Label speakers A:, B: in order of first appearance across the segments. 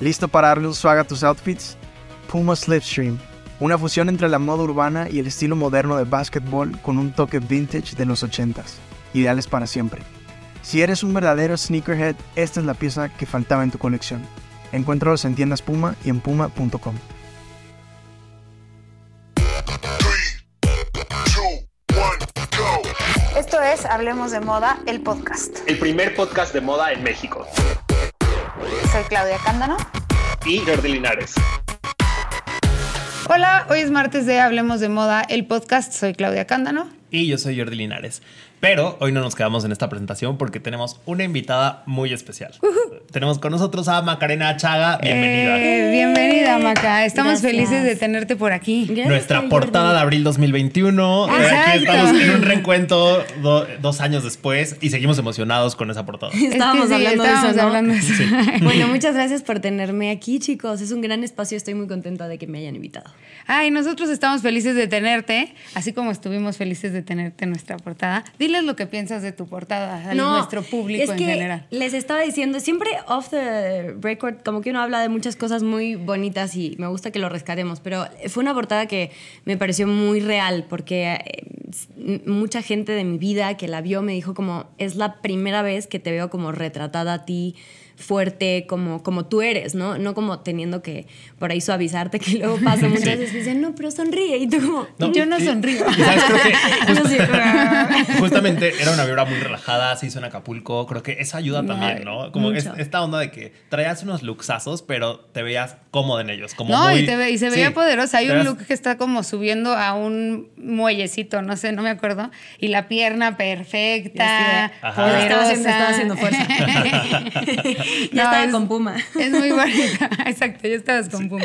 A: ¿Listo para darle un swag a tus outfits? Puma Slipstream, una fusión entre la moda urbana y el estilo moderno de básquetbol con un toque vintage de los 80s, ideales para siempre. Si eres un verdadero sneakerhead, esta es la pieza que faltaba en tu colección. Encuéntralos en tiendas Puma y en puma.com.
B: Esto es Hablemos de Moda, el podcast.
C: El primer podcast de moda en México.
B: Soy Claudia Cándano.
C: Y Jordi Linares.
B: Hola, hoy es martes de Hablemos de Moda, el podcast. Soy Claudia Cándano.
D: Y yo soy Jordi Linares. Pero hoy no nos quedamos en esta presentación porque tenemos una invitada muy especial. Tenemos con nosotros a Macarena Chaga. Bienvenida.
B: Eh, bienvenida, Maca. Estamos felices de tenerte por aquí.
D: Nuestra portada de abril 2021. Aquí estamos en un reencuentro dos años después y seguimos emocionados con esa portada.
E: Estábamos hablando de eso. Hablando de eso. Bueno, muchas gracias por tenerme aquí, chicos. Es un gran espacio. Estoy muy contenta de que me hayan invitado.
B: Ay, nosotros estamos felices de tenerte, así como estuvimos felices de tenerte en nuestra portada. Dile lo que piensas de tu portada a nuestro público
E: en
B: general.
E: Les estaba diciendo, siempre off the record, como que uno habla de muchas cosas muy bonitas y me gusta que lo rescatemos, pero fue una portada que me pareció muy real porque eh, mucha gente de mi vida que la vio me dijo como, es la primera vez que te veo como retratada a ti fuerte como, como tú eres, ¿no? No como teniendo que por ahí suavizarte, que luego pasa muchas veces y dicen, no, pero sonríe. Y tú como, yo no sonrío.
D: justamente era una vibra muy relajada, se hizo en Acapulco, creo que eso ayuda también, ¿no? Como esta onda de que traías unos luxazos, pero te veías cómodo en ellos. Como
B: no, y, te y se veía poderosa. Hay un look que está como subiendo a un muellecito, no sé, no me acuerdo, y la pierna perfecta, poderosa.
E: Estaba haciendo, fuerza. ya estaba con Puma.
B: Es muy bonita. Exacto, ya estabas con Puma.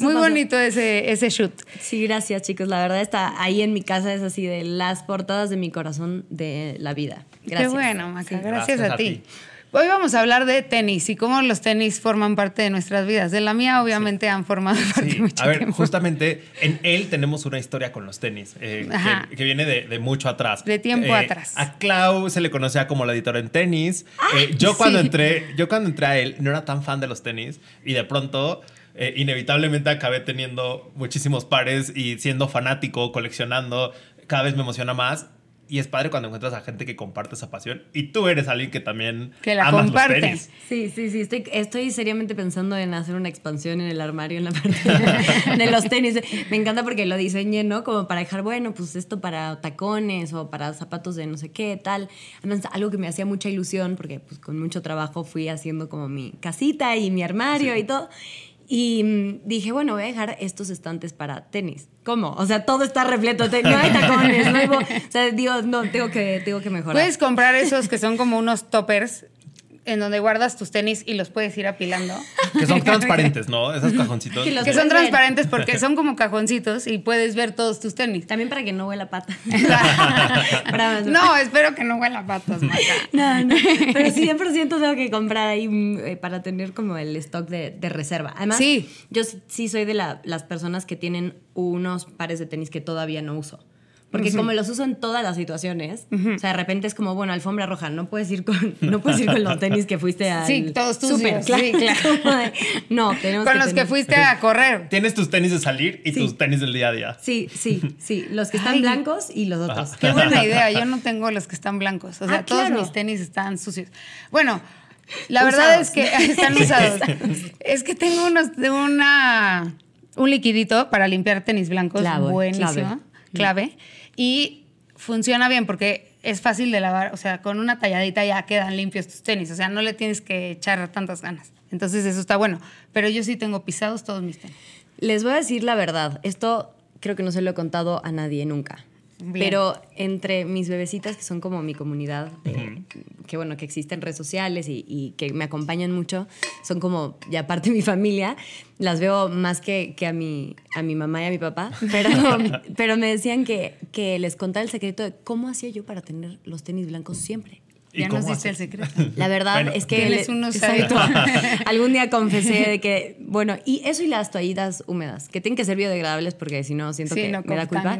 B: muy bonito ese, ese shoot.
E: Sí, gracias, chicos. La verdad está ahí en mi casa, es así de las portadas de mi corazón de la vida. Gracias.
B: Qué bueno, Maca. Gracias, a, ti. Hoy vamos a hablar de tenis y cómo los tenis forman parte de nuestras vidas. De la mía, obviamente, han formado parte sí. mucho
D: A ver, justamente en él tenemos una historia con los tenis eh, que, viene de, mucho atrás.
B: De tiempo eh, atrás.
D: A Clau se le conocía como la editora en tenis. Eh, yo, cuando entré, yo cuando entré a él no era tan fan de los tenis y de pronto... inevitablemente acabé teniendo muchísimos pares y siendo fanático, coleccionando, cada vez me emociona más y es padre cuando encuentras a gente que comparte esa pasión. Y tú eres alguien que también
B: que la comparte.
E: Sí, sí, sí. Estoy, estoy seriamente pensando en hacer una expansión en el armario en la parte de, los tenis. Me encanta porque lo diseñé, ¿no? Como para dejar, bueno, pues esto para tacones o para zapatos de no sé qué, tal. Además, algo que me hacía mucha ilusión porque pues con mucho trabajo fui haciendo como mi casita y mi armario y todo. Y mm, dije, bueno, voy a dejar estos estantes para tenis. ¿Cómo? O sea, todo está repleto. No hay tacones, no hay... O sea, digo, no, tengo que, tengo que mejorar.
B: Puedes comprar esos que son como unos toppers en donde guardas tus tenis y los puedes ir apilando.
D: Que son transparentes, ¿no? Esos cajoncitos.
B: Que, son transparentes porque son como cajoncitos y puedes ver todos tus tenis.
E: También para que no huela pata.
B: no, espero que no huela patas, Maca.
E: No, no. Pero 100% tengo que comprar ahí eh, para tener como el stock de, reserva. Además, sí. yo sí soy de las personas que tienen unos pares de tenis que todavía no uso. Porque como los uso en todas las situaciones, o sea, de repente es como, bueno, alfombra roja, no puedes ir con, no puedes ir con los tenis que fuiste a.
B: Sí, todos tus Super, claro. Sí, claro.
E: no, tenemos
B: Con los que fuiste a correr.
D: Tienes tus tenis de salir y tus tenis del día a día.
E: Sí, sí, sí. Los que están blancos y los otros.
B: Qué buena idea. Yo no tengo los que están blancos. O sea, ah, todos mis tenis están sucios. Bueno, la verdad es que están usados. es que tengo unos de una un liquidito para limpiar tenis blancos buenísimo, clave y funciona bien porque es fácil de lavar, o sea, con una talladita ya quedan limpios tus tenis, o sea, no le tienes que echar tantas ganas. Entonces eso está bueno, pero yo sí tengo pisados todos mis tenis.
E: Les voy a decir la verdad, esto creo que no se lo he contado a nadie nunca. Pero entre mis bebecitas, que son como mi comunidad, que bueno, que existen redes sociales y, que me acompañan mucho, son como ya parte de mi familia, las veo más que, que a, mi, a mi mamá y a mi papá, pero, pero me decían que, que les contara el secreto de cómo hacía yo para tener los tenis blancos siempre.
B: Ya nos diste el secreto.
E: La verdad es que
B: unos
E: algún día confesé de que, bueno, y eso y las toallitas húmedas, que tienen que ser biodegradables porque si no siento que me da culpa.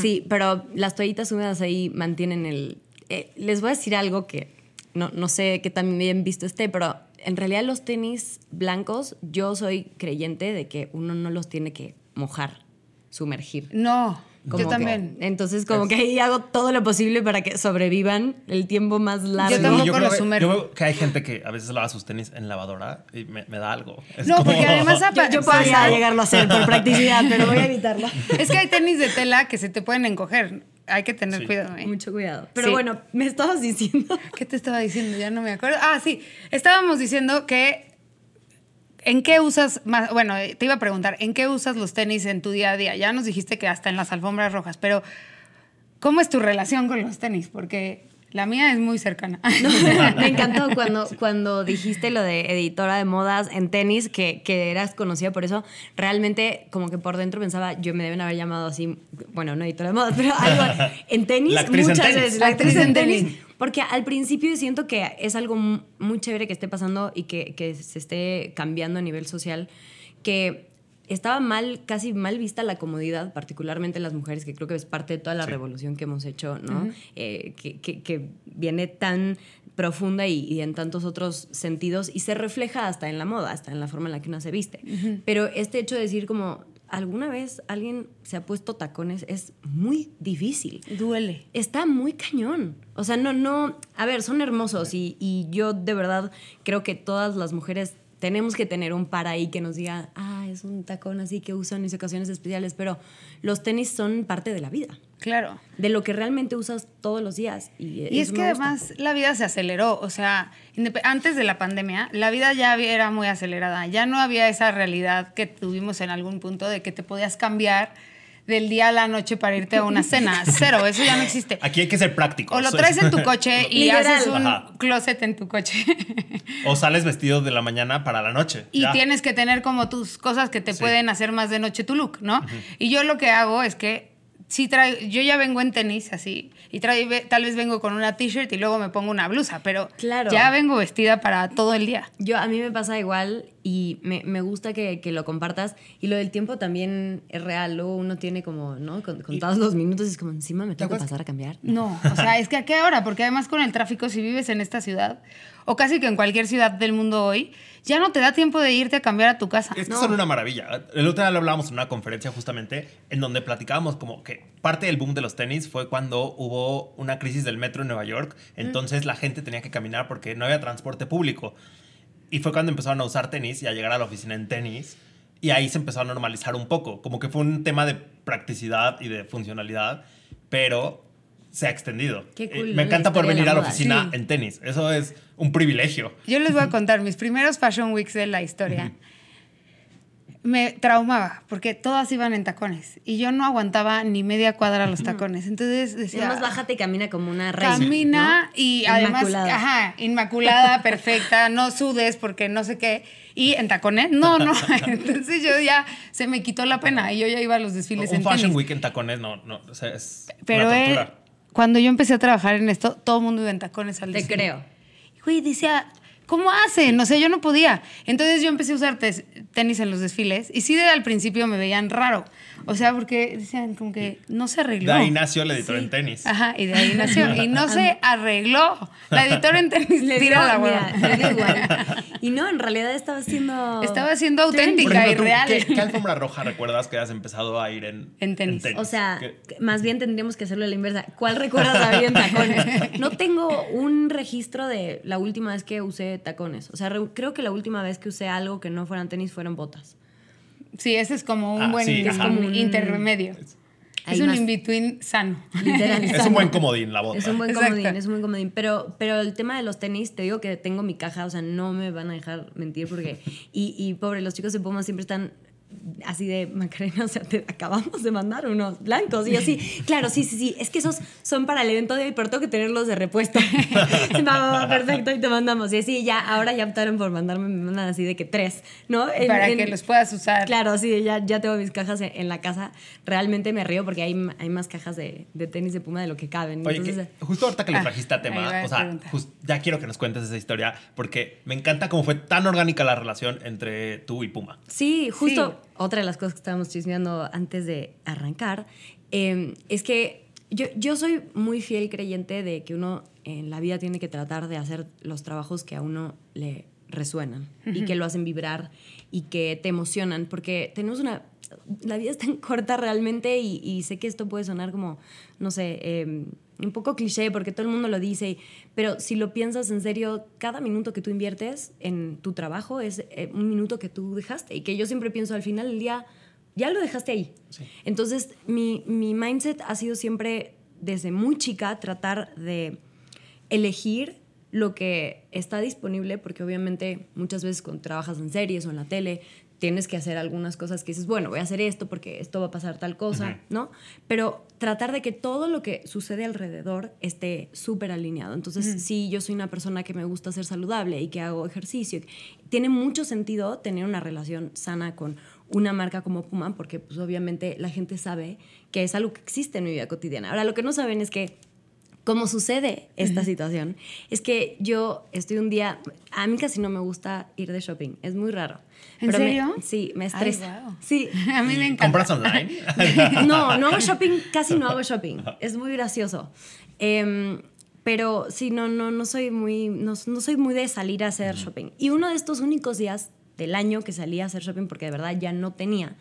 E: Sí, pero las toallitas húmedas ahí mantienen el... Eh, les voy a decir algo que no, no sé qué tan bien visto esté, pero en realidad los tenis blancos, yo soy creyente de que uno no los tiene que mojar, sumergir.
B: No. Yo también.
E: entonces, como que ahí hago todo lo posible para que sobrevivan el tiempo más largo.
B: Yo tampoco lo sumerjo.
D: Yo veo que hay gente que a veces lava sus tenis en lavadora y me, da algo.
B: no, porque además...
E: yo, yo podría llegarlo a hacer por practicidad, pero voy a evitarlo.
B: Es que hay tenis de tela que se te pueden encoger. Hay que tener cuidado. ¿eh?
E: Mucho cuidado. Pero bueno, me estabas diciendo.
B: ¿Qué te estaba diciendo? Ya no me acuerdo. Ah, sí. Estábamos diciendo que ¿En qué usas más? Bueno, te iba a preguntar, ¿en qué usas los tenis en tu día a día? Ya nos dijiste que hasta en las alfombras rojas, pero ¿cómo es tu relación con los tenis? Porque la mía es muy cercana.
E: me encantó cuando, cuando dijiste lo de editora de modas en tenis, que, que, eras conocida por eso. Realmente, como que por dentro pensaba, yo me deben haber llamado así, bueno, no editora de modas, pero algo en tenis, muchas veces. La actriz en tenis. Porque al principio siento que es algo muy chévere que esté pasando y que, que se esté cambiando a nivel social, que estaba mal, casi mal vista la comodidad, particularmente las mujeres, que creo que es parte de toda la revolución que hemos hecho, ¿no? Eh, que, que, viene tan profunda y, en tantos otros sentidos y se refleja hasta en la moda, hasta en la forma en la que uno se viste. Pero este hecho de decir como, alguna vez alguien se ha puesto tacones es muy difícil.
B: Duele.
E: Está muy cañón. O sea, no, no, a ver, son hermosos y, y yo de verdad creo que todas las mujeres tenemos que tener un par ahí que nos diga, ah, es un tacón así que usan en mis ocasiones especiales, pero los tenis son parte de la vida.
B: Claro.
E: De lo que realmente usas todos los días.
B: Y, y es que además la vida se aceleró. O sea, antes de la pandemia, la vida ya era muy acelerada. Ya no había esa realidad que tuvimos en algún punto de que te podías cambiar del día a la noche para irte a una cena. Cero, eso ya no existe.
D: Aquí hay que ser práctico.
B: O lo traes en tu coche y haces un closet en tu coche.
D: o sales vestido de la mañana para la noche.
B: Y tienes que tener como tus cosas que te pueden hacer más de noche tu look, ¿no? Y yo lo que hago es que sí traigo, yo ya vengo en tenis así, y traigo, tal vez vengo con una t-shirt y luego me pongo una blusa, pero claro. ya vengo vestida para todo el día.
E: Yo, a mí me pasa igual y me, me gusta que, que, lo compartas. Y lo del tiempo también es real. Luego uno tiene como, ¿no? Con, todos los minutos es como, encima me tengo que pasar a cambiar.
B: No, o sea, es que a qué hora, porque además con el tráfico, si vives en esta ciudad, o casi que en cualquier ciudad del mundo hoy, ya no te da tiempo de irte a cambiar a tu casa.
D: Es que son una maravilla. El otro día lo hablábamos en una conferencia justamente en donde platicábamos como que parte del boom de los tenis fue cuando hubo una crisis del metro en Nueva York. Entonces la gente tenía que caminar porque no había transporte público. Y fue cuando empezaron a usar tenis y a llegar a la oficina en tenis. Y ahí se empezó a normalizar un poco. Como que fue un tema de practicidad y de funcionalidad. Pero se ha extendido. Qué cool, eh, me encanta poder venir a la oficina en tenis. Eso es un privilegio.
B: Yo les voy a contar mis primeros Fashion Weeks de la historia. Me traumaba porque todas iban en tacones y yo no aguantaba ni media cuadra los tacones. Entonces decía.
E: Más bájate y camina como una reina.
B: Camina y además. Ajá, inmaculada, perfecta, no sudes porque no sé qué. Y en tacones, no, no. Entonces yo ya se me quitó la pena y yo ya iba a los desfiles
D: un
B: en
D: Fashion Week en tacones, no, no. O sea, es.
B: Pero
D: una
B: cuando yo empecé a trabajar en esto, todo el mundo iba en tacones al
E: Te creo.
B: Güey, decía, ¿cómo hacen? O sea, yo no podía. Entonces yo empecé a usar tenis en los desfiles y sí, al principio me veían raro. O sea, porque decían como que no se arregló.
D: De ahí nació la editora en tenis.
B: Ajá, y de ahí nació. Y no se arregló. La editora en tenis le tira la hueva.
E: Y no, en realidad estaba siendo...
B: Estaba siendo auténtica y real.
D: ¿qué, alfombra roja recuerdas que has empezado a ir en,
B: en, tenis?
E: O sea, más bien tendríamos que hacerlo a la inversa. ¿Cuál recuerdas haber en tacones? No tengo un registro de la última vez que usé tacones. O sea, creo que la última vez que usé algo que no fueran tenis fueron botas.
B: Sí, ese es como un ah, buen intermedio. Es un in-between sano.
D: es un buen comodín la bota.
E: Es un buen comodín, es un buen comodín. Pero, pero el tema de los tenis, te digo que tengo mi caja, o sea, no me van a dejar mentir porque... Y, y pobre, los chicos de Puma siempre están así de Macarena, o sea, te acabamos de mandar unos blancos. Y así, claro, sí, sí, sí, es que esos son para el evento de hoy, pero tengo que tenerlos de repuesto. no, perfecto, y te mandamos. Y así, ya, ahora ya optaron por mandarme, me mandan así de que tres, ¿no?
B: para que los puedas usar.
E: Claro, sí, ya, ya tengo mis cajas en, la casa. Realmente me río porque hay, hay más cajas de, de tenis de Puma de lo que caben.
D: Oye, justo ahorita que le ah, trajiste a tema, o sea, ya quiero que nos cuentes esa historia porque me encanta cómo fue tan orgánica la relación entre tú y Puma.
E: Sí, justo otra de las cosas que estábamos chismeando antes de arrancar, em, es que yo, yo soy muy fiel creyente de que uno en la vida tiene que tratar de hacer los trabajos que a uno le resuenan y que lo hacen vibrar y que te emocionan, porque tenemos una... La vida es tan corta realmente y, sé que esto puede sonar como, no sé, em, un poco cliché porque todo el mundo lo dice, pero si lo piensas en serio, cada minuto que tú inviertes en tu trabajo es eh, un minuto que tú dejaste y que yo siempre pienso al final del día, ya lo dejaste ahí. Entonces, mi, mi mindset ha sido siempre, desde muy chica, tratar de elegir lo que está disponible, porque obviamente muchas veces cuando trabajas en series o en la tele, tienes que hacer algunas cosas que dices, bueno, voy a hacer esto porque esto va a pasar tal cosa, ¿no? Pero tratar de que todo lo que sucede alrededor esté súper alineado. Entonces, si yo soy una persona que me gusta ser saludable y que hago ejercicio, tiene mucho sentido tener una relación sana con una marca como Puma, porque pues obviamente la gente sabe que es algo que existe en mi vida cotidiana. Ahora, lo que no saben es que como sucede esta situación, es que yo estoy un día, a mí casi no me gusta ir de shopping, es muy raro.
B: ¿En serio?
E: sí, me estresa. Sí.
B: A mí me encanta.
D: ¿Compras online?
E: no, no hago shopping, casi no hago shopping. Es muy gracioso. Em, pero sí, no, no, no soy muy, no, no, soy muy de salir a hacer shopping. Y uno de estos únicos días del año que salí a hacer shopping, porque de verdad ya no tenía,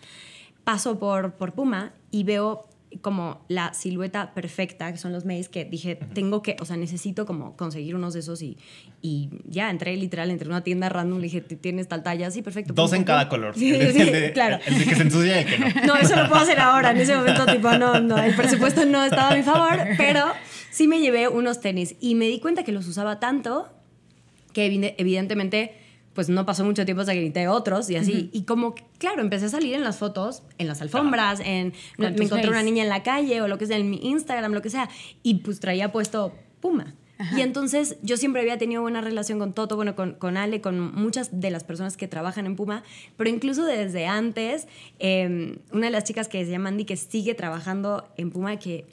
E: paso por, por Puma y veo como la silueta perfecta, que son los mails, que dije, tengo que, o sea, necesito como conseguir unos de esos y, y ya entré literal, entré en una tienda random, le dije, ¿tienes tal talla? Sí, perfecto.
D: Dos en cada color. Sí, el claro. El de que se ensucia y el que no.
E: No, eso lo puedo hacer ahora, en ese momento, tipo, no, no, el presupuesto no estaba a mi favor, pero sí me llevé unos tenis y me di cuenta que los usaba tanto que evidentemente pues no pasó mucho tiempo hasta que grité otros y así. Y como, claro, empecé a salir en las fotos, en las alfombras, en me encontré una niña en la calle o lo que sea, en mi Instagram, lo que sea, y pues traía puesto Puma. Y entonces yo siempre había tenido buena relación con Toto, bueno, con, con, Ale, con muchas de las personas que trabajan en Puma, pero incluso desde antes, em, una de las chicas que se llama Andy, que sigue trabajando en Puma, que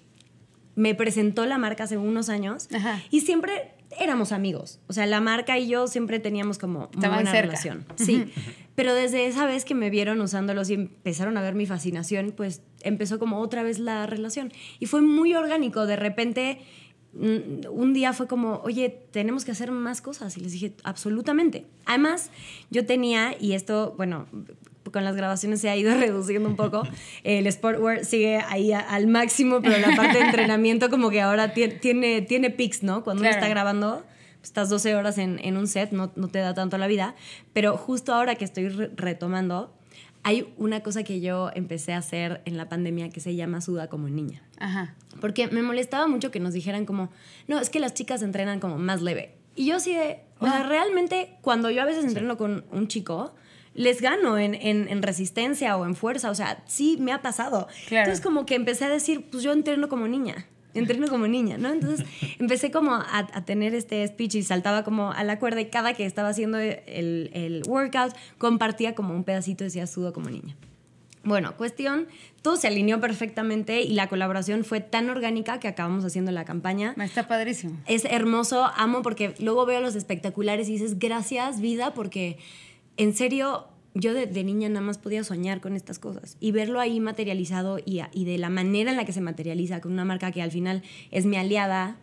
E: me presentó la marca hace unos años, y siempre éramos amigos. O sea, la marca y yo siempre teníamos como una buena relación. Sí. Pero desde esa vez que me vieron usándolos y empezaron a ver mi fascinación, pues empezó como otra vez la relación. Y fue muy orgánico. De repente, mm, un día fue como, oye, tenemos que hacer más cosas. Y les dije, absolutamente. Además, yo tenía, y esto, bueno, con las grabaciones se ha ido reduciendo un poco. El sportwear sigue ahí al máximo, pero la parte de entrenamiento como que ahora tiene, tiene pics, ¿no? Cuando uno está grabando, estás 12 horas en, en un set, no, no, te da tanto la vida. Pero justo ahora que estoy retomando, hay una cosa que yo empecé a hacer en la pandemia que se llama suda como niña. Ajá. Porque me molestaba mucho que nos dijeran como, no, es que las chicas entrenan como más leve. Y yo sí de, o sea, realmente cuando yo a veces entreno con un chico, les gano en, en, resistencia o en fuerza. O sea, sí me ha pasado. Entonces como que empecé a decir, pues yo entreno como niña. Entreno como niña, ¿no? Entonces empecé como a, tener este speech y saltaba como a la cuerda y cada que estaba haciendo el, el workout compartía como un pedacito decía sudo como niña. Bueno, cuestión, todo se alineó perfectamente y la colaboración fue tan orgánica que acabamos haciendo la campaña.
B: Está padrísimo.
E: Es hermoso, amo porque luego veo los espectaculares y dices, gracias vida, porque en serio, yo de, niña nada más podía soñar con estas cosas y verlo ahí materializado y, y, de la manera en la que se materializa con una marca que al final es mi aliada.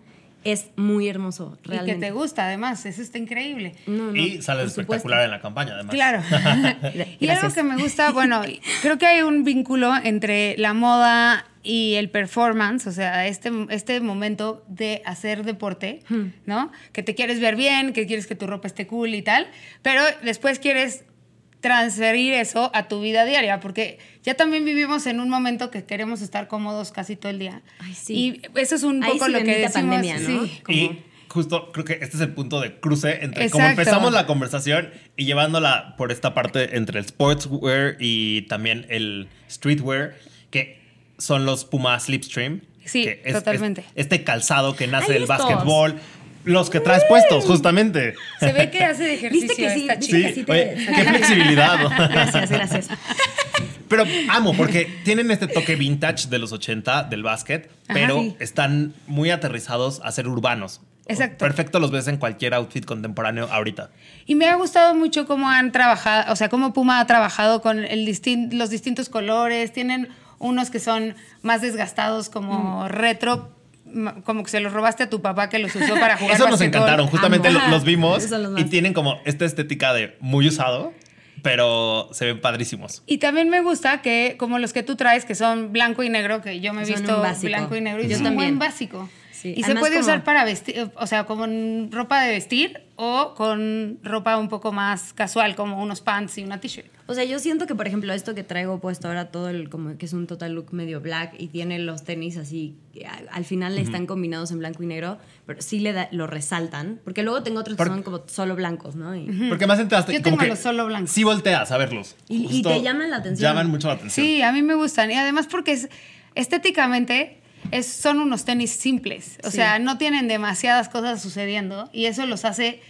E: Es muy hermoso, realmente.
B: Y que te gusta, además, eso está increíble.
D: y sale espectacular en la campaña, además.
B: Claro. y algo que me gusta, bueno, creo que hay un vínculo entre la moda y el performance, o sea, este, este momento de hacer deporte, hmm. ¿no? Que te quieres ver bien, que quieres que tu ropa esté cool y tal, pero después quieres transferir eso a tu vida diaria, porque ya también vivimos en un momento que queremos estar cómodos casi todo el día. Ay, sí. Y eso es un poco lo que decimos. Pandemia, ¿no?
D: sí, Y justo creo que este es el punto de cruce entre cómo empezamos la conversación y llevándola por esta parte entre el sportswear y también el streetwear, que son los Puma Slipstream.
B: Sí, totalmente.
D: este calzado que nace del básquetbol. Los que traes puestos, justamente.
B: Se ve que hace de ejercicio ¿Viste que sí, esta chica.
D: Sí, qué flexibilidad.
E: gracias, gracias.
D: Pero amo, porque tienen este toque vintage de los 80 del básquet, pero están muy aterrizados a ser urbanos.
B: Exacto.
D: Perfecto los ves en cualquier outfit contemporáneo ahorita.
B: Y me ha gustado mucho cómo han trabajado, o sea, cómo Puma ha trabajado con el los distintos colores. Tienen unos que son más desgastados como mm. retro. Como que se los robaste a tu papá que los usó para jugar.
D: Eso nos encantaron, justamente los vimos y tienen como esta estética de muy usado pero se ven padrísimos.
B: Y también me gusta que, como los que tú traes, que son blanco y negro, que yo me he visto blanco y negro, y son un básico. Y se puede usar para vestir, o sea, como ropa de vestir o con ropa un poco más casual, como unos pants y una t-shirt.
E: O sea, yo siento que, por ejemplo, esto que traigo puesto ahora, todo el, como que es un total look medio black y tiene los tenis así, al final están combinados en blanco y negro, pero sí le da, lo resaltan, porque luego tengo otros que son como solo blancos, ¿no?
D: Porque más entraste,
B: yo tengo los solo blancos.
D: Sí volteas a verlos.
E: Y, te llaman la atención.
D: Llaman mucho la atención.
B: Sí, a mí me gustan. Y además porque es, estéticamente es, son unos tenis simples. O sea, no tienen demasiadas cosas sucediendo y eso los hace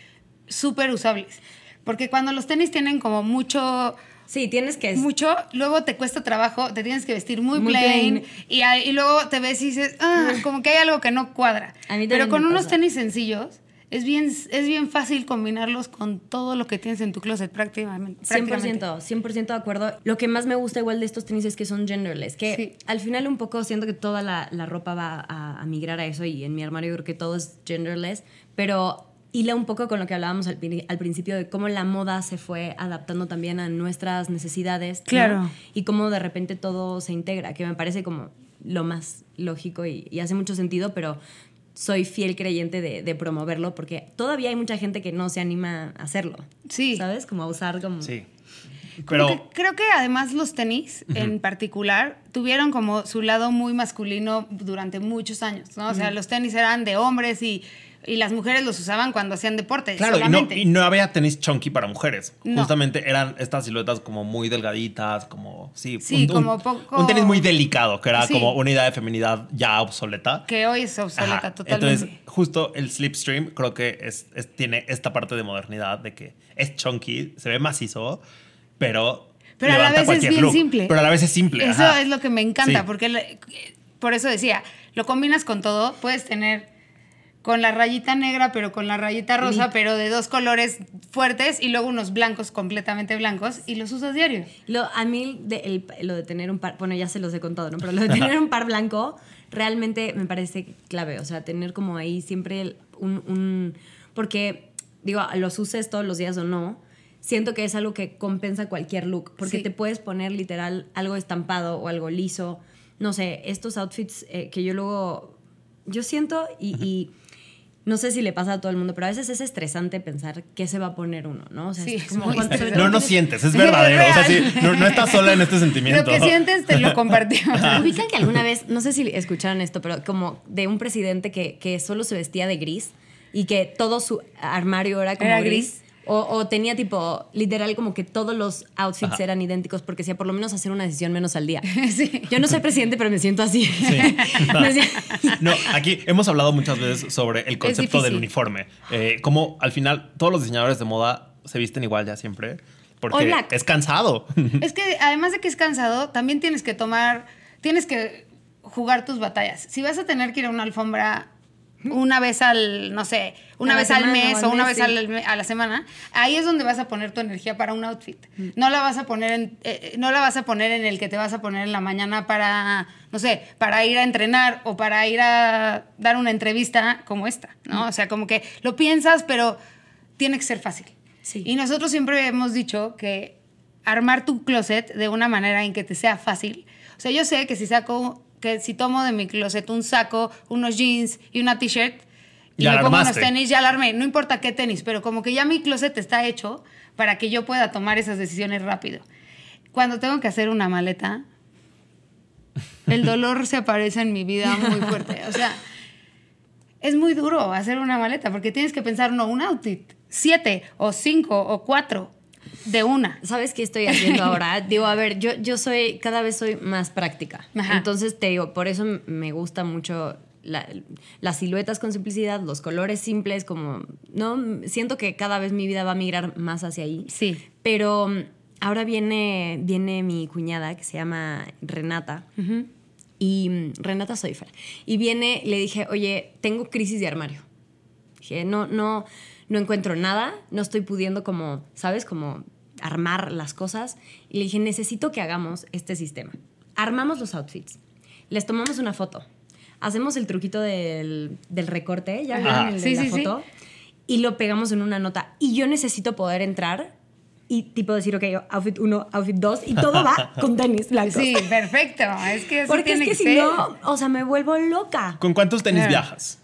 B: súper usables. Porque cuando los tenis tienen como mucho...
E: Sí, tienes que...
B: Mucho, luego te cuesta trabajo, te tienes que vestir muy, plain, Y, y, luego te ves y dices, ah, como que hay algo que no cuadra. Pero con unos tenis sencillos es bien, es bien fácil combinarlos con todo lo que tienes en tu closet prácticamente. 100%,
E: 100% de acuerdo. Lo que más me gusta igual de estos tenis es que son genderless, que al final un poco siento que toda la, la ropa va a, a, migrar a eso y en mi armario creo que todo es genderless, pero hila un poco con lo que hablábamos al, al, principio de cómo la moda se fue adaptando también a nuestras necesidades.
B: Claro.
E: Y cómo de repente todo se integra, que me parece como lo más lógico y, y hace mucho sentido, pero soy fiel creyente de, promoverlo porque todavía hay mucha gente que no se anima a hacerlo.
B: Sí.
E: ¿Sabes? Como a usar como...
D: Sí.
B: Pero... creo que además los tenis en particular tuvieron como su lado muy masculino durante muchos años, ¿no? O sea, los tenis eran de hombres y y las mujeres los usaban cuando hacían deporte.
D: Claro, y no, había tenis chunky para mujeres. Justamente eran estas siluetas como muy delgaditas, como. Sí,
B: sí un, como poco.
D: Un tenis muy delicado, que era como una idea de feminidad ya obsoleta.
B: Que hoy es obsoleta totalmente.
D: Entonces, justo el Slipstream creo que es, tiene esta parte de modernidad de que es chunky, se ve macizo, pero.
B: Pero a la vez es bien simple.
D: Pero a la vez es simple.
B: Eso es lo que me encanta, porque por eso decía, lo combinas con todo, puedes tener con la rayita negra, pero con la rayita rosa, pero de dos colores fuertes y luego unos blancos completamente blancos y los usas diario.
E: Lo, a mí de, lo de tener un par, bueno, ya se los he contado, ¿no? Pero lo de tener un par blanco realmente me parece clave, o sea, tener como ahí siempre un, un porque digo, los uses todos los días o no, siento que es algo que compensa cualquier look, porque te puedes poner literal algo estampado o algo liso, no sé, estos outfits eh, que yo luego, yo siento y no sé si le pasa a todo el mundo, pero a veces es estresante pensar qué se va a poner uno, ¿no? O sea,
B: sí,
E: es
B: como
D: no, no sientes, es verdadero. o sea, sí, no, estás sola en este sentimiento.
B: Lo que sientes te lo compartimos.
E: Ubican que alguna vez, no sé si escucharon esto, pero como de un presidente que, que solo se vestía de gris y que todo su armario era como gris o, tenía tipo, literal, como que todos los outfits eran idénticos porque hacía por lo menos hacer una decisión menos al día. Yo no soy presidente, pero me siento así.
D: no, aquí hemos hablado muchas veces sobre el concepto del uniforme. Eh, como al final todos los diseñadores de moda se visten igual ya siempre. Porque es cansado.
B: Es que además de que es cansado, también tienes que tomar, tienes que jugar tus batallas. Si vas a tener que ir a una alfombra una vez al, no sé, una vez al mes o una vez a la semana, ahí es donde vas a poner tu energía para un outfit. Mm. No la vas a poner en, eh, no la vas a poner en el que te vas a poner en la mañana para, no sé, para ir a entrenar o para ir a dar una entrevista como esta, ¿no? Mm. O sea, como que lo piensas, pero tiene que ser fácil. Y nosotros siempre hemos dicho que armar tu closet de una manera en que te sea fácil. O sea, yo sé que si saco que si tomo de mi closet un saco, unos jeans y una t-shirt y me pongo unos tenis, ya la armé. No importa qué tenis, pero como que ya mi closet está hecho para que yo pueda tomar esas decisiones rápido. Cuando tengo que hacer una maleta, el dolor se aparece en mi vida muy fuerte. O sea, es muy duro hacer una maleta porque tienes que pensar, no, un outfit, siete o cinco o cuatro de una.
E: ¿Sabes qué estoy haciendo ahora? digo, a ver, yo, yo soy, cada vez soy más práctica. Entonces te digo, por eso me gusta mucho las siluetas con simplicidad, los colores simples, como, ¿no? Siento que cada vez mi vida va a migrar más hacia ahí.
B: Sí.
E: Pero ahora viene, viene mi cuñada que se llama Renata. Y Renata Soifer. Y viene, le dije, oye, tengo crisis de armario. Dije, no, no, no encuentro nada, no estoy pudiendo como, ¿sabes? Como armar las cosas. Y le dije, necesito que hagamos este sistema. Armamos los outfits, les tomamos una foto, hacemos el truquito del, recorte, ya vieron el de la foto, y lo pegamos en una nota. Y yo necesito poder entrar y tipo decir, ok, outfit 1, outfit 2 y todo va con tenis blancos.
B: Sí, perfecto. Es que
E: Porque es que, si no, o sea, me vuelvo loca.
D: ¿Con cuántos tenis viajas?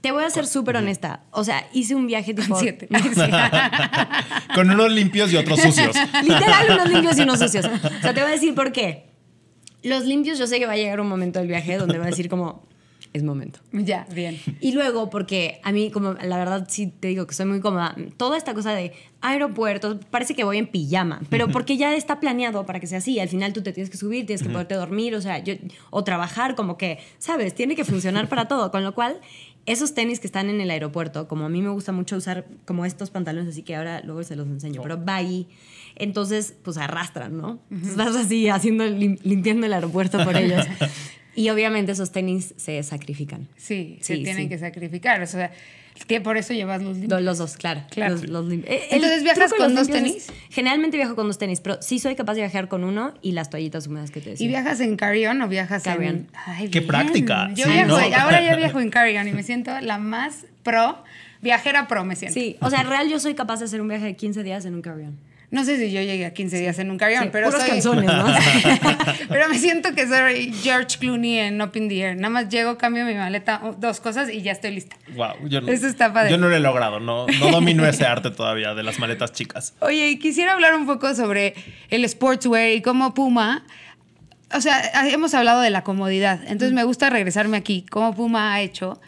E: Te voy a ser súper honesta. O sea, hice un viaje tipo.
B: Siete.
D: Con unos limpios y otros sucios.
E: Literal, unos limpios y unos sucios. O sea, te voy a decir por qué. Los limpios, yo sé que va a llegar un momento del viaje donde va a decir como, es momento.
B: Ya, bien.
E: Y luego, porque a mí, como la verdad, sí te digo que soy muy cómoda, toda esta cosa de aeropuertos, parece que voy en pijama, pero porque ya está planeado para que sea así. Al final tú te tienes que subir, tienes que poderte dormir, o sea, yo, o trabajar, como que, ¿sabes? Tiene que funcionar para todo. Con lo cual, esos tenis que están en el aeropuerto, como a mí me gusta mucho usar como estos pantalones, así que ahora luego se los enseño, pero va ahí. Entonces, pues arrastran, ¿no? Vas así haciendo, limpiando el aeropuerto por ellos. Y obviamente esos tenis se sacrifican.
B: Sí, se tienen que sacrificar. O sea, que por eso llevas los limpios.
E: Los dos, claro.
B: claro. Eh, Entonces, ¿viajas con dos tenis?
E: generalmente viajo con dos tenis, pero sí soy capaz de viajar con uno y las toallitas húmedas que te decía.
B: ¿Y viajas en carry-on o viajas
E: carry-on?
D: Qué práctica.
B: Yo viajo, ahora ya viajo en carry-on y me siento la más pro, viajera pro me siento.
E: Sí, o sea, real yo soy capaz de hacer un viaje de 15 días en un carry-on.
B: No sé si yo llegué a 15 días en un carrión, pero
E: puros canzones, ¿no?
B: pero me siento que soy George Clooney en Up in the Air. Nada más llego, cambio mi maleta, dos cosas y ya estoy lista.
D: Wow, yo no,
B: Eso está padre.
D: Yo no lo he logrado, no, no domino ese arte todavía de las maletas chicas.
B: Oye, y quisiera hablar un poco sobre el sportswear y cómo Puma o sea, hemos hablado de la comodidad. Entonces me gusta regresarme aquí. Cómo Puma ha hecho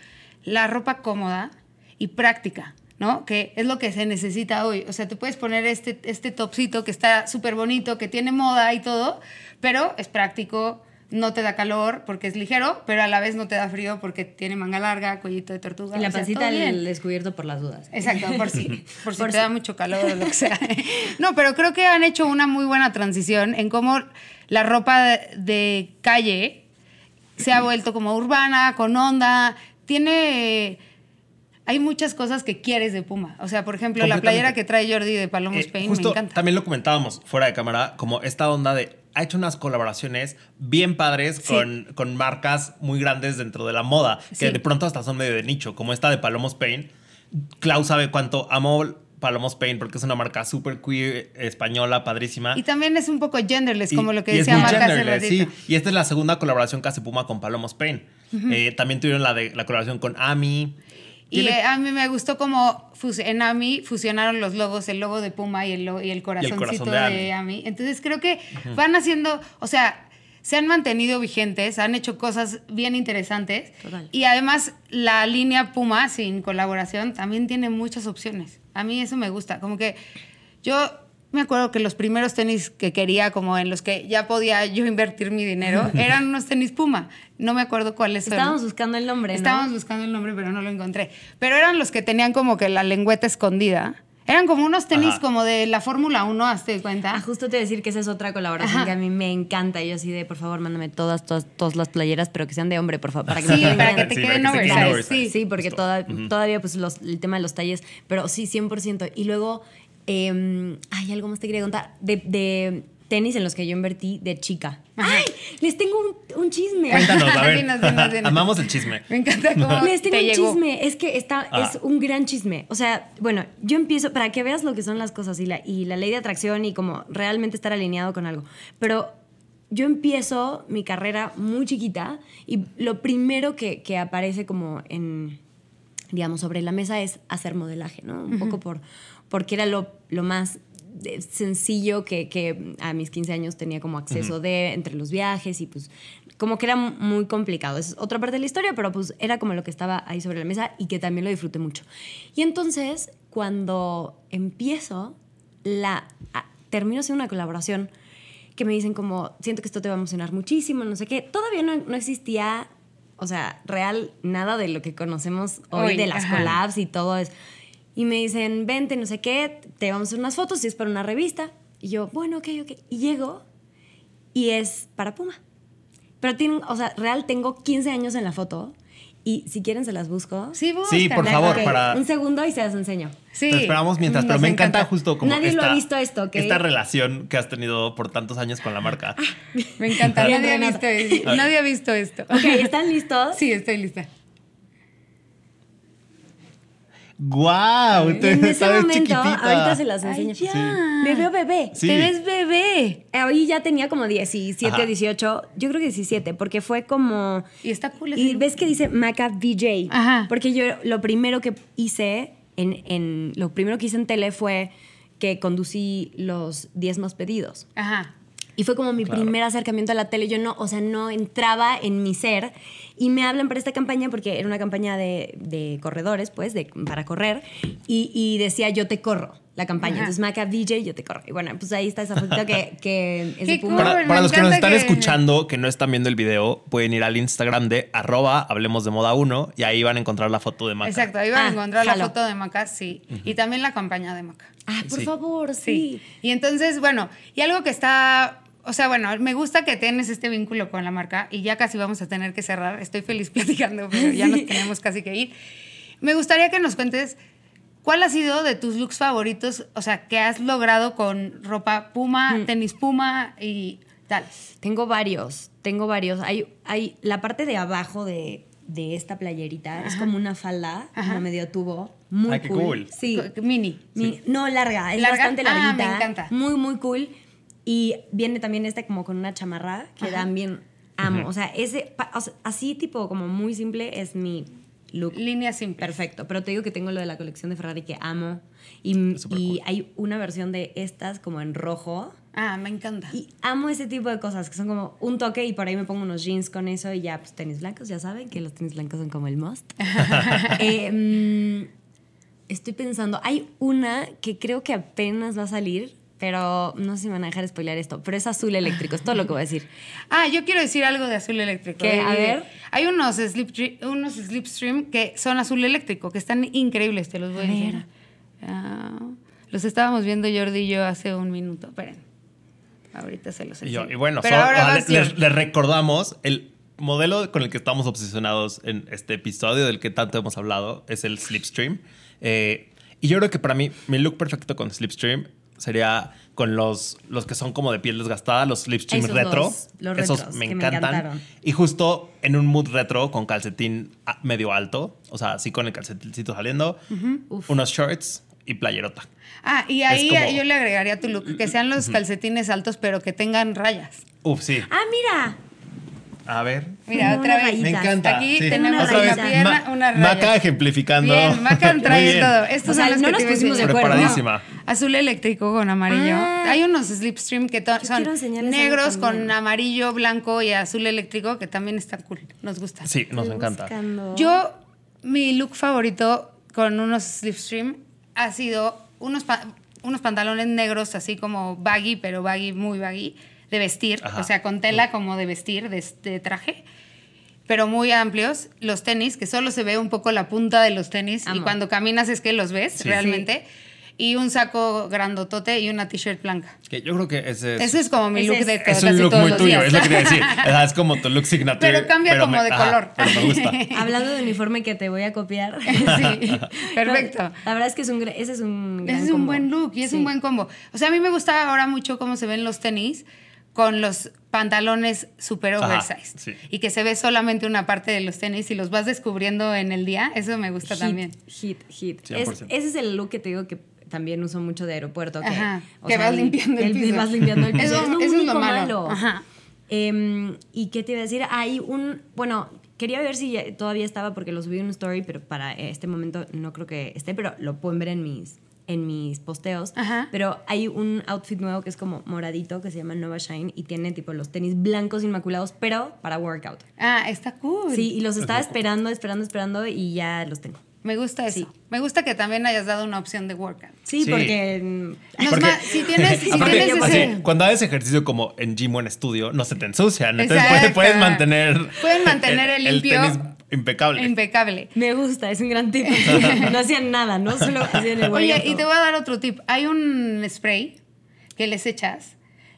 B: la ropa cómoda y práctica. ¿No? Que es lo que se necesita hoy. O sea, te puedes poner este, este topsito que está súper bonito, que tiene moda y todo, pero es práctico, no te da calor porque es ligero, pero a la vez no te da frío porque tiene manga larga, cuellito de tortuga.
E: Y la pancita el descubierto por las dudas.
B: Exacto, por si, por si te da mucho calor o lo que sea. No, pero creo que han hecho una muy buena transición en cómo la ropa de calle se ha vuelto como urbana, con onda, tiene hay muchas cosas que quieres de Puma. O sea, por ejemplo, la playera que trae Jordi de Palomo eh, Spain me encanta.
D: También lo comentábamos fuera de cámara, como esta onda de. Ha hecho unas colaboraciones bien padres con, con, marcas muy grandes dentro de la moda, que de pronto hasta son medio de nicho, como esta de Palomo Spain. Klaus sabe cuánto amo Palomo Spain porque es una marca súper queer, española, padrísima.
B: Y también es un poco genderless, como lo que decía Marca Sí,
D: y esta es la segunda colaboración que hace Puma con Palomo Spain. Eh, también tuvieron la, de, la colaboración con Ami.
B: Y a mí me gustó como en AMI fusionaron los logos, el logo de Puma y el, y el corazoncito de, AMI. Entonces creo que van haciendo, o sea, se han mantenido vigentes, han hecho cosas bien interesantes. Y además la línea Puma sin colaboración también tiene muchas opciones. A mí eso me gusta, como que yo me acuerdo que los primeros tenis que quería, como en los que ya podía yo invertir mi dinero, eran unos tenis Puma. No me acuerdo cuáles
E: eran. Estábamos buscando el nombre,
B: Estábamos buscando el nombre, pero no lo encontré. Pero eran los que tenían como que la lengüeta escondida. Eran como unos tenis como de la Fórmula 1, hazte cuenta.
E: Ah, justo te decir que esa es otra colaboración que a mí me encanta. Yo así de, por favor, mándame todas, todas, todas las playeras, pero que sean de hombre, por favor.
B: Para que sí, para que te queden oversize.
E: Sí, sí, porque todavía pues el tema de los talles, pero sí, 100%. Y luego eh, ay, algo más te quería contar. De, tenis en los que yo invertí de chica. ¡Ay! Les tengo un, chisme.
D: Cuéntanos, a ver. Amamos el chisme.
B: Me encanta cómo
E: Les tengo un chisme. Es que está, ah. es un gran chisme. O sea, bueno, yo empiezo, para que veas lo que son las cosas y la, y la ley de atracción y como realmente estar alineado con algo. Pero yo empiezo mi carrera muy chiquita y lo primero que, que aparece como en, digamos, sobre la mesa es hacer modelaje, ¿no? Un poco por porque era lo, más sencillo que, a mis 15 años tenía como acceso de entre los viajes y pues como que era muy complicado. Es otra parte de la historia, pero pues era como lo que estaba ahí sobre la mesa y que también lo disfruté mucho. Y entonces cuando empiezo, la, termino haciendo una colaboración que me dicen como, siento que esto te va a emocionar muchísimo, no sé qué. Todavía no, no existía, o sea, real nada de lo que conocemos hoy, de las collabs y todo eso y me dicen, vente, no sé qué, te vamos a hacer unas fotos y es para una revista. Y yo, bueno, ok, ok. Y llego y es para Puma. Pero tiene, o sea, real tengo 15 años en la foto Y si quieren se las busco.
B: Sí,
D: Sí, por favor,
E: Ok,
D: para...
E: Un segundo y se las enseño.
B: Sí.
D: Te esperamos mientras, pero
B: Nos
D: me encanta,
B: encanta.
D: justo como
E: Nadie lo
D: esta,
E: ha visto esto, ¿ok?
D: esta relación que has tenido por tantos años con la marca.
B: Me encanta. Nadie ha, visto, nadie ha visto esto.
E: Ok, ¿están listos?
B: Sí, estoy lista.
D: ¡Guau!
E: En ese momento, ahorita se las
B: Ay,
E: enseño.
B: ya.
E: Me veo bebé.
D: Sí.
B: Te ves bebé.
E: Hoy ya tenía como 17,
D: Ajá.
E: 18, yo creo que 17, porque fue como...
B: Y está cool
E: Y ves que dice Maca VJ.
B: Ajá.
E: Porque yo lo primero que hice en, en- lo primero que hice en tele fue que conducí los 10 más pedidos.
B: Ajá.
E: Y fue como mi primer acercamiento a la tele. Yo no, o sea, no entraba en mi ser. Y me hablan para esta campaña porque era una campaña de, de corredores, pues, de, para correr. Y, y decía, yo te corro, la campaña.
B: Ajá.
E: Entonces, Maca DJ, yo te corro. Y bueno, pues ahí está esa fotito que, que es de Puma.
B: cool.
D: Para, para los que nos están
B: que-
D: escuchando, que no están viendo el video, pueden ir al Instagram de arroba hablemos de moda 1 y ahí van a encontrar la foto de Maca.
B: Exacto, ahí van
E: Ah,
B: a encontrar
E: jalo.
B: la foto de Maca, sí. Y también la campaña de Maca.
E: Ah, por
D: Sí.
E: favor,
B: Sí.
E: sí.
B: Y entonces, bueno, y algo que está, o sea, bueno, me gusta que tienes este vínculo con la marca y ya casi vamos a tener que cerrar. Estoy feliz platicando, pero ya nos tenemos casi que ir. Me gustaría que nos cuentes cuál ha sido de tus looks favoritos, o sea, que has logrado con ropa Puma, tenis Puma y tal.
E: Tengo varios, tengo varios. Hay, hay la parte de abajo de, de esta playerita es como una falda, como medio tubo. Muy
D: Ay, qué
E: cool.
D: cool.
E: Sí.
B: Mini.
E: Mi- No, larga, es
B: ¿Larga?
E: bastante
B: Ah,
E: larguita.
B: me encanta.
E: Muy, muy cool. Y viene también este como con una chamarra que también amo. O sea, ese, pa- o sea, así tipo como muy simple es mi look.
B: Línea simple.
E: Perfecto, pero te digo que tengo lo de la colección de Ferrari que amo. Y, y
D: cool.
E: hay una versión de estas como en rojo.
B: Ah, me encanta.
E: Y amo ese tipo de cosas que son como un toque y por ahí me pongo unos jeans con eso y ya, pues tenis blancos, ya saben que los tenis blancos son como el must. Eh, mm, estoy pensando, hay una que creo que apenas va a salir, pero no sé si me van a dejar spoilear esto, pero es azul eléctrico, es todo lo que voy a decir.
B: Ah, yo quiero decir algo de azul eléctrico.
E: ¿Qué? A ver.
B: Hay unos, slip, unos Slipstream que son azul eléctrico, que están increíbles, te los voy a,
E: A ver.
B: enseñar. Ah, los estábamos viendo Jordi y yo hace un minuto. Esperen. Ahorita se los
D: Y,
B: enseño.
D: y bueno,
B: Pero
D: so-
B: ahora
D: les recordamos el modelo con el que estamos obsesionados en este episodio del que tanto hemos hablado es el Slipstream. Eh, y yo creo que para mí mi look perfecto con Slipstream sería con los, los que son como de piel desgastada, los Slipstream
E: Esos
D: retro.
E: dos, los
D: Esos
E: retros,
D: me
E: que me
D: encantan. y justo en un mood retro con calcetín ah, medio alto, o sea, así con el calcetincito saliendo, unos shorts y playerota.
B: Ah, y ahí
D: como-
B: yo le agregaría tu look, que sean los calcetines altos, pero que tengan rayas.
D: Uf, sí.
E: Ah, mira.
D: A ver.
B: Mira, otra vez.
D: Me encanta.
B: Aquí
D: sí.
B: tenemos
E: Otra
B: una
E: vez,
B: pierna,
D: Ma-
B: una raya.
D: Maca ejemplificando.
B: Bien, Maca trae
D: bien.
B: todo. Estos
E: O sea,
B: son los
E: no
B: que
E: nos pusimos de acuerdo.
D: Preparadísima.
B: Azul eléctrico con amarillo.
E: Ah.
B: Hay unos Slipstream que son negros con amarillo, blanco y azul eléctrico que también están cool. Nos gusta.
D: Sí, nos
E: Estoy
D: encanta.
E: buscando.
B: Yo, mi look favorito con unos Slipstream ha sido unos, pa- unos pantalones negros así como baggy, pero baggy, muy baggy, de vestir.
D: Ajá.
B: O sea, con tela como de vestir, de, este traje. Pero muy amplios. Los tenis, que solo se ve un poco la punta de los tenis. Y
E: Amo.
B: cuando caminas es que los ves
D: Sí.
B: realmente. Y un saco grandotote y una t-shirt blanca.
D: Que yo creo que ese es,
B: Ese es como mi look
E: es-
B: de
D: es
B: casi
D: un look
B: todos
D: muy tuyo,
B: días.
D: es lo que quería decir. Es como tu look signature.
B: Pero cambia como
D: me-
B: de
D: ajá,
B: color.
D: pero me gusta.
E: Hablando de uniforme que te voy a copiar.
B: Sí, perfecto.
E: La, la verdad es que es un, ese es un gran
B: Ese es un
E: combo.
B: buen look y es
E: Sí.
B: un buen combo. O sea, a mí me gusta ahora mucho cómo se ven los tenis con los pantalones super
D: Ajá,
B: oversized.
D: sí.
B: Y que se ve solamente una parte de los tenis y los vas descubriendo en el día. Eso me gusta
E: Hit,
B: también.
E: Hit, hit.
D: 100%.
E: Es- ese es el look que te digo que también uso mucho de aeropuerto. Que,
B: Ajá,
E: o
B: que
E: sea,
B: vas limpiando el piso.
E: Vas limpiando el piso.
B: Eso-
E: es lo
B: eso es lo malo. Ajá.
E: Em, ¿Y qué te iba a decir? Hay un... Bueno, quería ver si ya- todavía estaba porque lo subí en un story, pero para este momento no creo que esté, pero lo pueden ver en mis en mis posteos,
B: Ajá.
E: pero hay un outfit nuevo que es como moradito que se llama Nova Shine y tiene tipo los tenis blancos inmaculados, pero para workout.
B: Ah, está cool.
E: Sí, y los estaba esperando, esperando, esperando y ya los tengo.
B: Me gusta eso.
E: Sí.
B: Me gusta que también hayas dado una opción de workout.
E: Sí,
D: Sí.
E: porque
D: Porque-
B: ma- si tienes, si
D: Aparte,
B: tienes
D: así,
B: ese...
D: cuando haces ejercicio como en gym o en estudio, no se te ensucian. Entonces puedes, puedes mantener.
B: Pueden mantener el limpio.
D: tenis impecable.
B: Impecable.
E: me gusta, es un gran tip. no hacían nada, ¿no? Solo hacían el
B: Oye, y te voy a dar otro tip. Hay un spray que les echas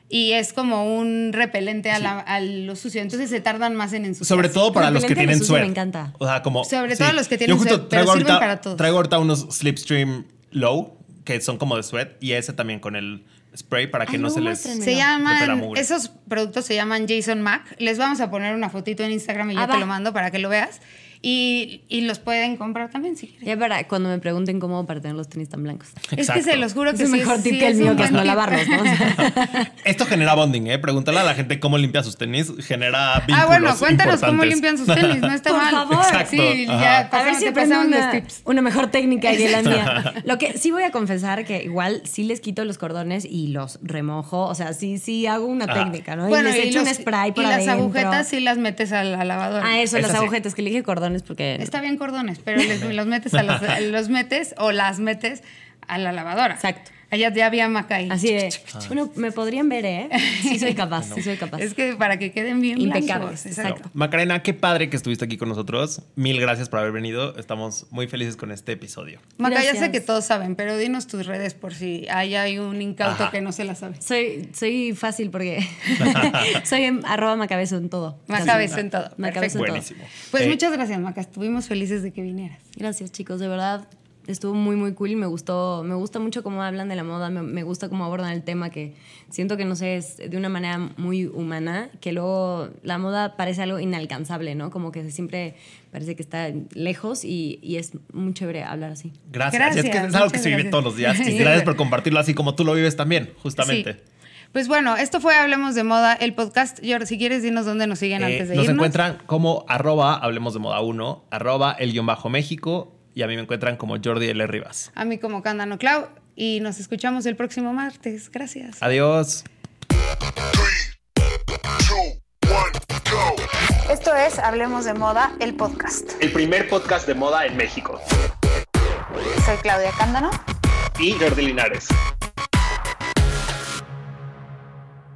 B: y es como un repelente a, la, a, lo sucio. Entonces se tardan más en ensuciar.
D: Sobre todo para los que tienen suerte.
E: Me encanta.
D: O sea, como.
B: Sobre todo los que tienen suerte. Pero
D: ahorita,
B: sirven para todos.
D: Traigo ahorita unos Slipstream Low que son como de sweat y ese también con el spray para que no, se les
B: se llaman esos productos se llaman Jason Mac les vamos a poner una fotito en Instagram y yo te lo mando para que lo veas y, y, los pueden comprar también si quieren.
E: Ya para cuando me pregunten cómo para tener los tenis tan blancos.
B: Es que se los juro que
E: es
B: sí,
E: mejor tip que el mío, que es no lavarlos, ¿no?
D: Esto genera bonding, ¿eh? Pregúntale a la gente cómo limpia sus tenis, genera vínculos Ah,
B: bueno, cuéntanos cómo limpian sus tenis, no está
E: Por
B: mal.
E: favor.
D: Exacto.
B: Sí, ya pasamos,
E: a ver si
B: pasamos
E: una,
B: los tips.
E: una mejor técnica que la mía. Lo que sí voy a confesar que igual sí les quito los cordones y los remojo, o sea, sí sí hago una
D: Ah.
E: técnica, ¿no?
B: Bueno,
E: y les
B: y
E: echo
B: los-
E: un spray por
B: y las
E: adentro.
B: agujetas sí las metes a la lavadora.
E: Ah, eso, las agujetas, que le dije cordones porque...
B: Está bien cordones, pero les- los metes a las, los metes o las metes a la lavadora.
E: Exacto.
B: Allá ya había maca ahí.
E: Así de... Bueno, me podrían ver, ¿eh? Sí soy capaz, sí soy capaz.
B: Es que para que queden bien
E: Impecables.
B: Exacto.
D: Macarena, qué padre que estuviste aquí con nosotros. Mil gracias por haber venido. Estamos muy felices con este episodio.
B: Maca, ya sé que todos saben, pero dinos tus redes por si hay, hay un incauto
D: Ajá.
B: que no se la sabe.
E: Soy, soy fácil porque soy en arroba macabezo en todo.
B: Macabezo en todo.
E: Macabezo en todo.
D: Buenísimo.
B: Pues
D: Eh,
B: muchas gracias, Maca. Estuvimos felices de que vinieras.
E: Gracias, chicos, de verdad. Estuvo muy, muy cool y me gustó, me gusta mucho cómo hablan de la moda, me, me gusta cómo abordan el tema, que siento que, no sé, es de una manera muy humana, que luego la moda parece algo inalcanzable, ¿no? Como que siempre parece que está lejos y, y es muy chévere hablar así.
D: Gracias.
B: Gracias,
D: es que es algo que se vive
B: gracias.
D: todos los días. Y gracias por compartirlo así como tú lo vives también, justamente.
B: Sí. Pues bueno, esto fue Hablemos de Moda, el podcast. George, si quieres, dinos dónde nos siguen
D: Eh,
B: antes de
D: nos
B: irnos.
D: encuentran como arroba hablemos de moda 1, arroba el guion bajo México y a mí me encuentran como Jordi L. Rivas.
B: A mí como Cándano Clau. Y nos escuchamos el próximo martes. Gracias.
D: Adiós.
B: Esto es Hablemos de Moda, el podcast.
C: El primer podcast de moda en México.
B: Soy Claudia Cándano.
C: Y Jordi Linares.